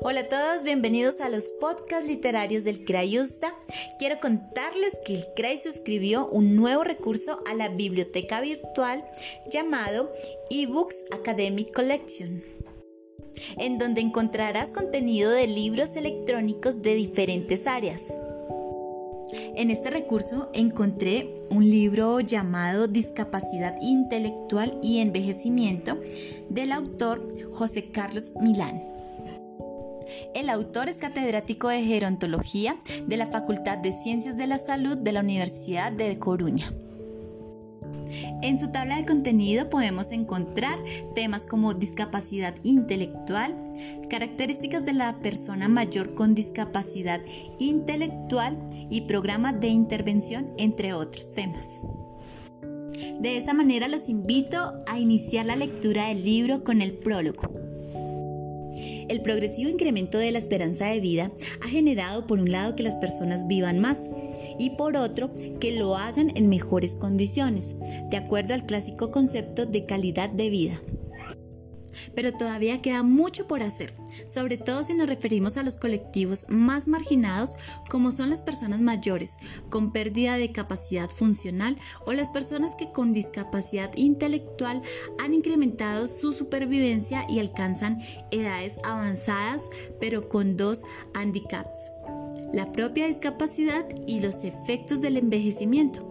Hola a todos, bienvenidos a los podcasts literarios del Crayusta. Quiero contarles que el CRAI suscribió un nuevo recurso a la biblioteca virtual llamado eBooks Academic Collection, en donde encontrarás contenido de libros electrónicos de diferentes áreas. En este recurso encontré un libro llamado Discapacidad Intelectual y Envejecimiento del autor José Carlos Milán. El autor es catedrático de gerontología de la Facultad de Ciencias de la Salud de la Universidad de Coruña. En su tabla de contenido podemos encontrar temas como discapacidad intelectual, características de la persona mayor con discapacidad intelectual y programa de intervención, entre otros temas. De esta manera los invito a iniciar la lectura del libro con el prólogo. El progresivo incremento de la esperanza de vida ha generado por un lado que las personas vivan más y por otro que lo hagan en mejores condiciones, de acuerdo al clásico concepto de calidad de vida. Pero todavía queda mucho por hacer sobre todo si nos referimos a los colectivos más marginados como son las personas mayores con pérdida de capacidad funcional o las personas que con discapacidad intelectual han incrementado su supervivencia y alcanzan edades avanzadas pero con dos handicaps, la propia discapacidad y los efectos del envejecimiento,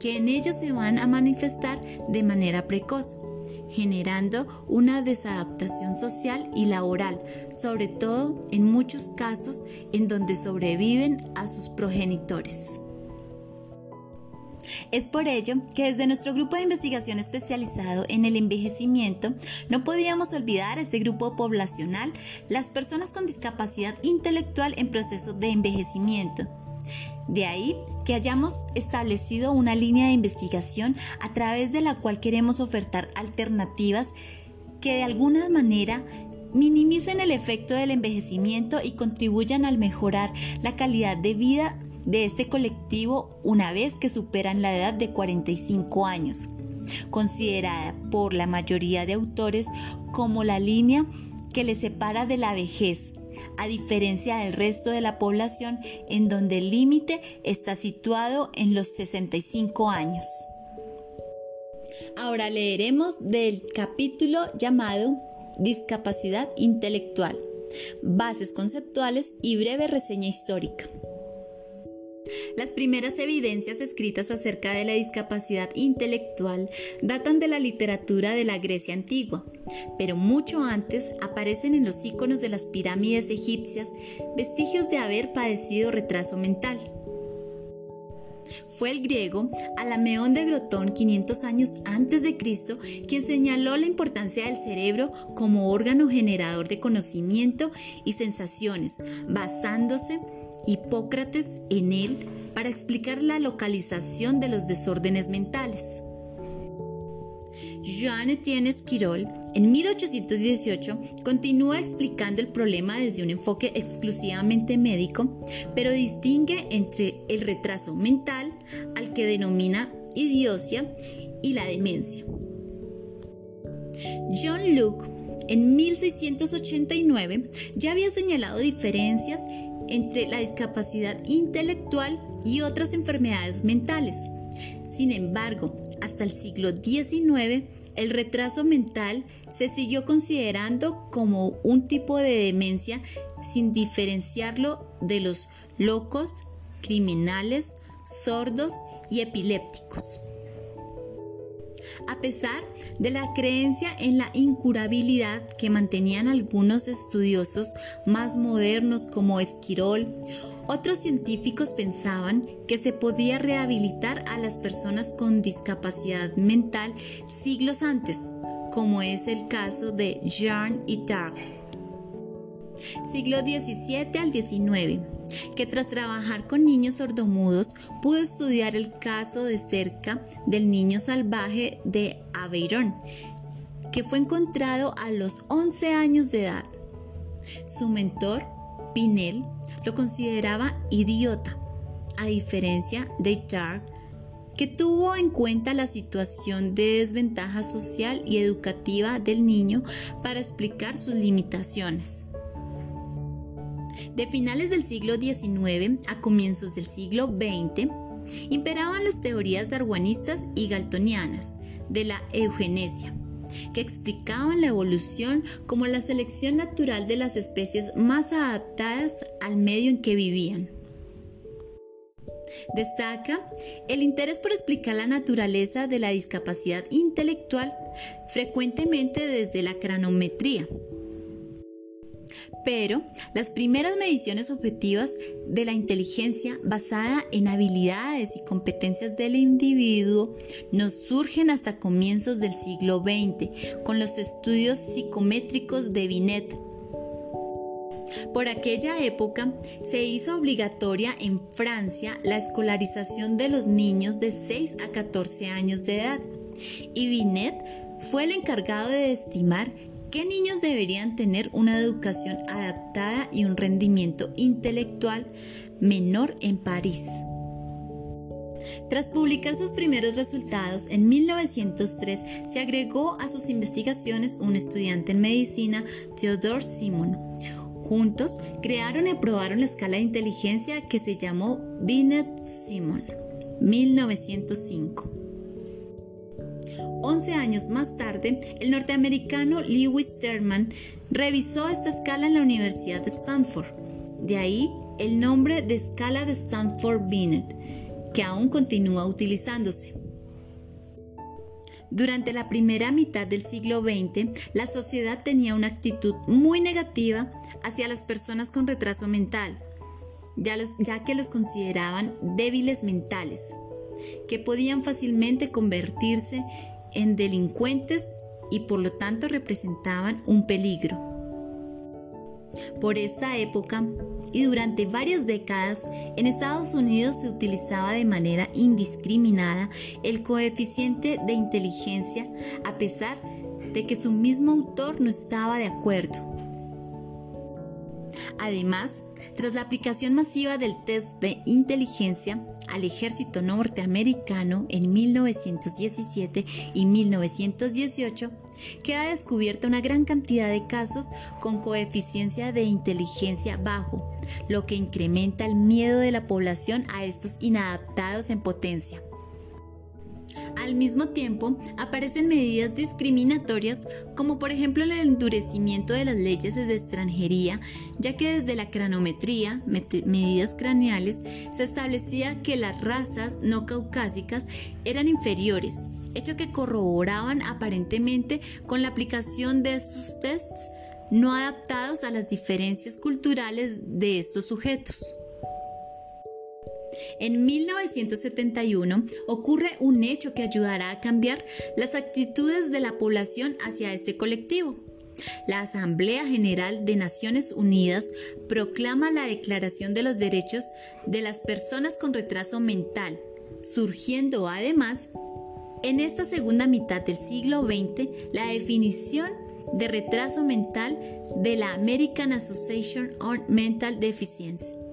que en ellos se van a manifestar de manera precoz generando una desadaptación social y laboral, sobre todo en muchos casos en donde sobreviven a sus progenitores. Es por ello que desde nuestro grupo de investigación especializado en el envejecimiento no podíamos olvidar a este grupo poblacional, las personas con discapacidad intelectual en proceso de envejecimiento, de ahí que hayamos establecido una línea de investigación a través de la cual queremos ofertar alternativas que de alguna manera minimicen el efecto del envejecimiento y contribuyan al mejorar la calidad de vida de este colectivo una vez que superan la edad de 45 años, considerada por la mayoría de autores como la línea que les separa de la vejez a diferencia del resto de la población en donde el límite está situado en los 65 años. Ahora leeremos del capítulo llamado Discapacidad intelectual, bases conceptuales y breve reseña histórica. Las primeras evidencias escritas acerca de la discapacidad intelectual datan de la literatura de la Grecia antigua, pero mucho antes aparecen en los iconos de las pirámides egipcias vestigios de haber padecido retraso mental. Fue el griego Alameón de Grotón 500 años antes de Cristo quien señaló la importancia del cerebro como órgano generador de conocimiento y sensaciones, basándose Hipócrates en él para explicar la localización de los desórdenes mentales. Jean Etienne Esquirol, en 1818, continúa explicando el problema desde un enfoque exclusivamente médico, pero distingue entre el retraso mental, al que denomina idiocia, y la demencia. John Luke, en 1689, ya había señalado diferencias entre la discapacidad intelectual y otras enfermedades mentales. Sin embargo, hasta el siglo XIX, el retraso mental se siguió considerando como un tipo de demencia sin diferenciarlo de los locos, criminales, sordos y epilépticos. A pesar de la creencia en la incurabilidad que mantenían algunos estudiosos más modernos como Esquirol, otros científicos pensaban que se podía rehabilitar a las personas con discapacidad mental siglos antes, como es el caso de Jean Itard. Siglo XVII al XIX, que tras trabajar con niños sordomudos pudo estudiar el caso de cerca del niño salvaje de Aveyron, que fue encontrado a los 11 años de edad. Su mentor, Pinel, lo consideraba idiota, a diferencia de Jark, que tuvo en cuenta la situación de desventaja social y educativa del niño para explicar sus limitaciones. De finales del siglo XIX a comienzos del siglo XX, imperaban las teorías darwinistas y galtonianas de la eugenesia, que explicaban la evolución como la selección natural de las especies más adaptadas al medio en que vivían. Destaca el interés por explicar la naturaleza de la discapacidad intelectual, frecuentemente desde la cranometría, pero las primeras mediciones objetivas de la inteligencia basada en habilidades y competencias del individuo nos surgen hasta comienzos del siglo XX con los estudios psicométricos de Binet. Por aquella época se hizo obligatoria en Francia la escolarización de los niños de 6 a 14 años de edad y Binet fue el encargado de estimar ¿Qué niños deberían tener una educación adaptada y un rendimiento intelectual menor en París? Tras publicar sus primeros resultados en 1903, se agregó a sus investigaciones un estudiante en medicina, Theodore Simon. Juntos crearon y aprobaron la escala de inteligencia que se llamó Binet-Simon, 1905. 11 años más tarde, el norteamericano Lewis Terman revisó esta escala en la Universidad de Stanford. De ahí el nombre de escala de Stanford-Binet, que aún continúa utilizándose. Durante la primera mitad del siglo XX, la sociedad tenía una actitud muy negativa hacia las personas con retraso mental, ya, ya que los consideraban débiles mentales, que podían fácilmente convertirse en delincuentes y por lo tanto representaban un peligro. Por esta época y durante varias décadas en Estados Unidos se utilizaba de manera indiscriminada el coeficiente de inteligencia a pesar de que su mismo autor no estaba de acuerdo. Además, tras la aplicación masiva del test de inteligencia al ejército norteamericano en 1917 y 1918, queda descubierta una gran cantidad de casos con coeficiencia de inteligencia bajo, lo que incrementa el miedo de la población a estos inadaptados en potencia. Al mismo tiempo, aparecen medidas discriminatorias como por ejemplo el endurecimiento de las leyes de extranjería, ya que desde la cranometría, medidas craneales, se establecía que las razas no caucásicas eran inferiores, hecho que corroboraban aparentemente con la aplicación de estos tests no adaptados a las diferencias culturales de estos sujetos. En 1971 ocurre un hecho que ayudará a cambiar las actitudes de la población hacia este colectivo. La Asamblea General de Naciones Unidas proclama la Declaración de los Derechos de las Personas con Retraso Mental, surgiendo además en esta segunda mitad del siglo XX la definición de retraso mental de la American Association on Mental Deficiency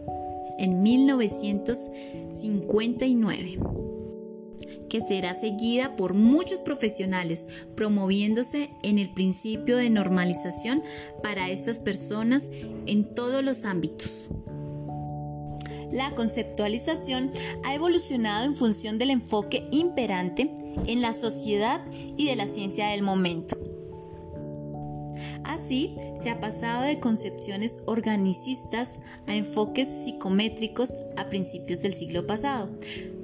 en 1959 que será seguida por muchos profesionales, promoviéndose en el principio de normalización para estas personas en todos los ámbitos. La conceptualización ha evolucionado en función del enfoque imperante en la sociedad y de la ciencia del momento. Así, se ha pasado de concepciones organicistas a enfoques psicométricos a principios del siglo pasado,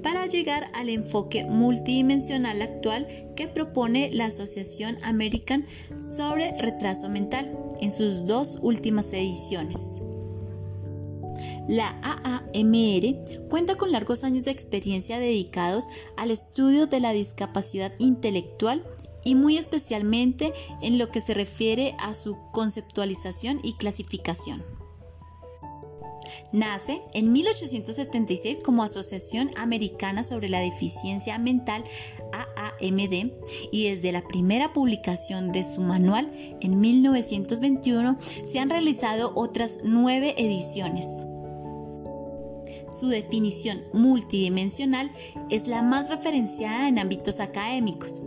para llegar al enfoque multidimensional actual que propone la Asociación American sobre Retraso Mental en sus dos últimas ediciones. La AAMR cuenta con largos años de experiencia dedicados al estudio de la discapacidad intelectual y muy especialmente en lo que se refiere a su conceptualización y clasificación. Nace en 1876 como Asociación Americana sobre la Deficiencia Mental AAMD y desde la primera publicación de su manual en 1921 se han realizado otras nueve ediciones. Su definición multidimensional es la más referenciada en ámbitos académicos.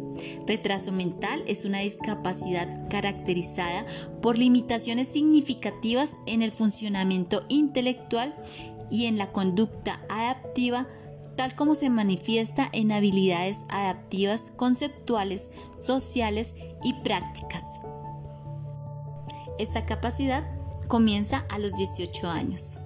Retraso mental es una discapacidad caracterizada por limitaciones significativas en el funcionamiento intelectual y en la conducta adaptiva, tal como se manifiesta en habilidades adaptivas conceptuales, sociales y prácticas. Esta capacidad comienza a los 18 años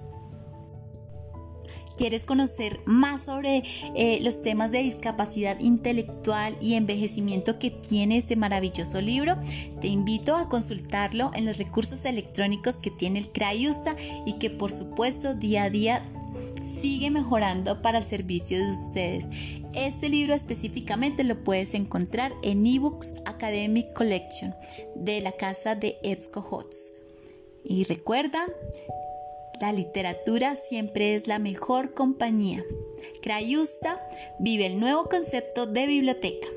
quieres conocer más sobre eh, los temas de discapacidad intelectual y envejecimiento que tiene este maravilloso libro, te invito a consultarlo en los recursos electrónicos que tiene el CRAIUSTA y que por supuesto día a día sigue mejorando para el servicio de ustedes. Este libro específicamente lo puedes encontrar en eBooks Academic Collection de la casa de EBSCO HOTS. Y recuerda la literatura siempre es la mejor compañía. Crayusta vive el nuevo concepto de biblioteca.